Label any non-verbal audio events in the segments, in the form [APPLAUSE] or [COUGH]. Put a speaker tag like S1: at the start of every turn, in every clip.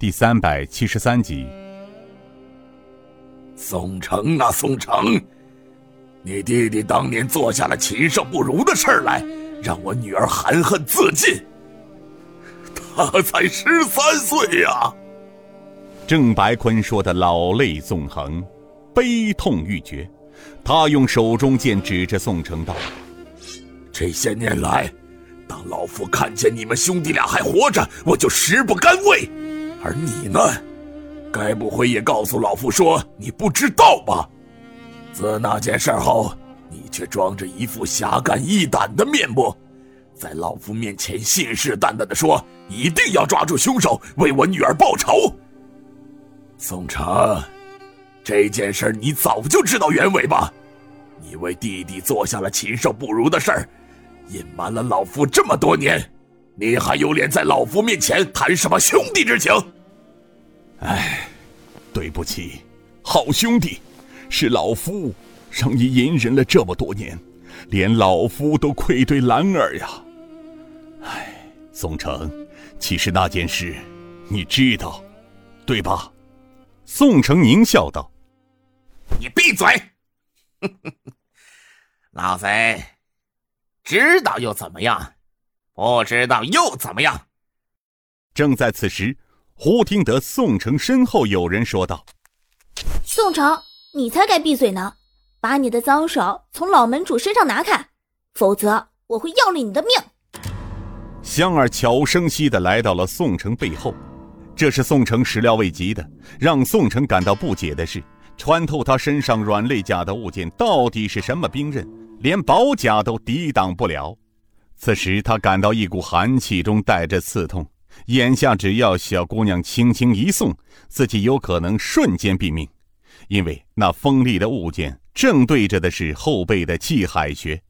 S1: 第三百七十三集。
S2: 宋城啊，宋城，你弟弟当年做下了禽兽不如的事儿来，让我女儿含恨自尽。他才十三岁呀！
S1: 郑白坤说的老泪纵横，悲痛欲绝。他用手中剑指着宋城道：“
S2: 这些年来，当老夫看见你们兄弟俩还活着，我就食不甘味。而你呢，该不会也告诉老夫说你不知道吧？自那件事后，你却装着一副侠肝义胆的面目，在老夫面前信誓旦旦的说一定要抓住凶手，为我女儿报仇。宋城。”这件事你早就知道原委吧？你为弟弟做下了禽兽不如的事儿，隐瞒了老夫这么多年，你还有脸在老夫面前谈什么兄弟之情？
S1: 哎，对不起，好兄弟，是老夫让你隐忍了这么多年，连老夫都愧对兰儿呀。哎，宋城，其实那件事你知道，对吧？宋城狞笑道。
S2: 你闭嘴！[LAUGHS] 老贼，知道又怎么样？不知道又怎么样？
S1: 正在此时，忽听得宋城身后有人说道：“
S3: 宋城，你才该闭嘴呢！把你的脏手从老门主身上拿开，否则我会要了你的命！”
S1: 香儿悄声息的来到了宋城背后，这是宋城始料未及的。让宋城感到不解的是。穿透他身上软肋甲的物件到底是什么兵刃？连宝甲都抵挡不了。此时他感到一股寒气中带着刺痛，眼下只要小姑娘轻轻一送，自己有可能瞬间毙命，因为那锋利的物件正对着的是后背的气海穴。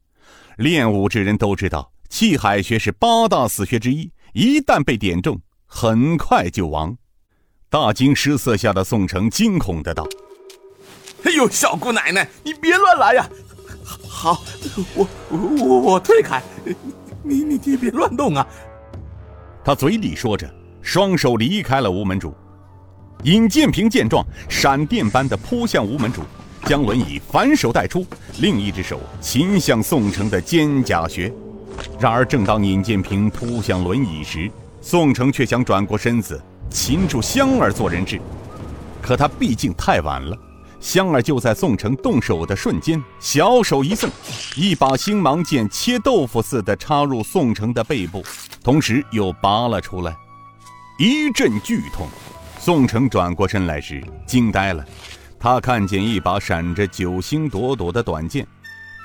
S1: 练武之人都知道，气海穴是八大死穴之一，一旦被点中，很快就亡。大惊失色下的宋城惊恐的道。
S2: 哎呦，小姑奶奶，你别乱来呀！好，我我我退开，你你你别乱动啊！
S1: 他嘴里说着，双手离开了吴门主。尹建平见状，闪电般的扑向吴门主，将轮椅反手带出，另一只手擒向宋城的肩胛穴。然而，正当尹建平扑向轮椅时，宋城却想转过身子擒住香儿做人质，可他毕竟太晚了。香儿就在宋城动手的瞬间，小手一赠，一把星芒剑切豆腐似的插入宋城的背部，同时又拔了出来。一阵剧痛，宋城转过身来时惊呆了，他看见一把闪着九星朵朵的短剑，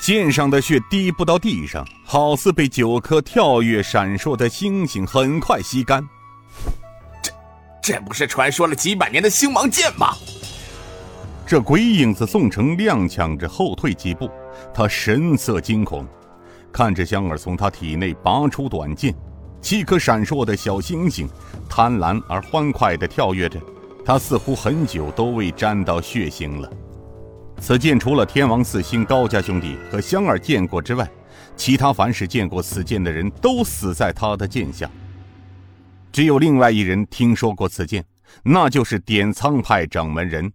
S1: 剑上的血滴不到地上，好似被九颗跳跃闪烁的星星很快吸干。
S2: 这，这不是传说了几百年的星芒剑吗？
S1: 这鬼影子宋城踉跄着后退几步，他神色惊恐，看着香儿从他体内拔出短剑，七颗闪烁的小星星贪婪而欢快地跳跃着。他似乎很久都未沾到血腥了。此剑除了天王四星高家兄弟和香儿见过之外，其他凡是见过此剑的人都死在他的剑下。只有另外一人听说过此剑，那就是点苍派掌门人。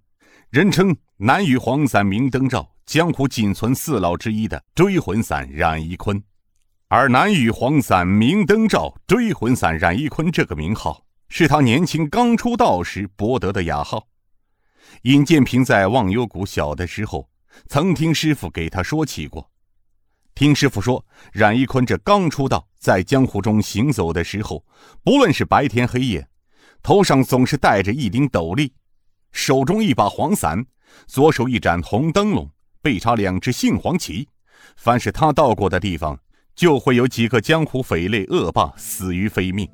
S1: 人称南域黄伞明灯照，江湖仅存四老之一的追魂伞冉一坤，而南域黄伞明灯照追魂伞冉一坤这个名号，是他年轻刚出道时博得的雅号。尹建平在忘忧谷小的时候，曾听师傅给他说起过。听师傅说，冉一坤这刚出道，在江湖中行走的时候，不论是白天黑夜，头上总是戴着一顶斗笠。手中一把黄伞，左手一盏红灯笼，背插两只杏黄旗。凡是他到过的地方，就会有几个江湖匪类恶霸死于非命，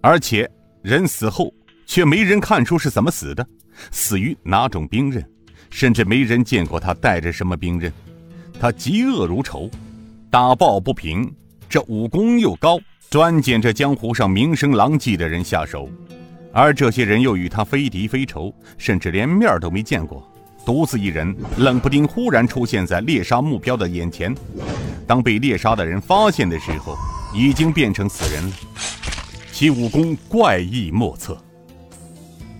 S1: 而且人死后却没人看出是怎么死的，死于哪种兵刃，甚至没人见过他带着什么兵刃。他嫉恶如仇，打抱不平，这武功又高，专捡这江湖上名声狼藉的人下手。而这些人又与他非敌非仇，甚至连面都没见过，独自一人，冷不丁忽然出现在猎杀目标的眼前。当被猎杀的人发现的时候，已经变成死人了。其武功怪异莫测。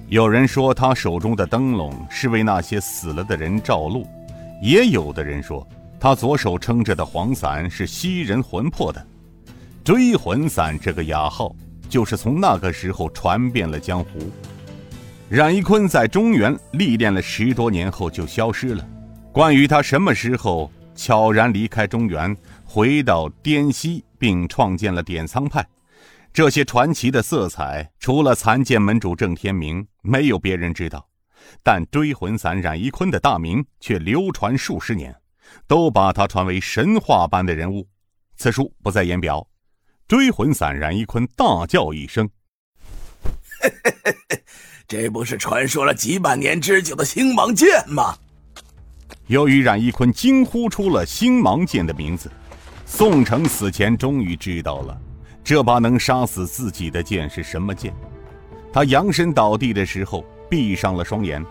S1: 有人说他手中的灯笼是为那些死了的人照路，也有的人说他左手撑着的黄伞是吸人魂魄的。追魂伞这个雅号，就是从那个时候传遍了江湖。冉一坤在中原历练了十多年后就消失了。关于他什么时候悄然离开中原，回到滇西，并创建了点苍派，这些传奇的色彩，除了残剑门主郑天明，没有别人知道。但追魂散冉一坤的大名却流传数十年，都把他传为神话般的人物。此书不再言表。追魂散冉一坤大叫一声：“ [LAUGHS]
S2: 这不是传说了几百年之久的星芒剑吗？”
S1: 由于冉一坤惊呼出了星芒剑的名字，宋城死前终于知道了这把能杀死自己的剑是什么剑。他扬身倒地的时候，闭上了双眼。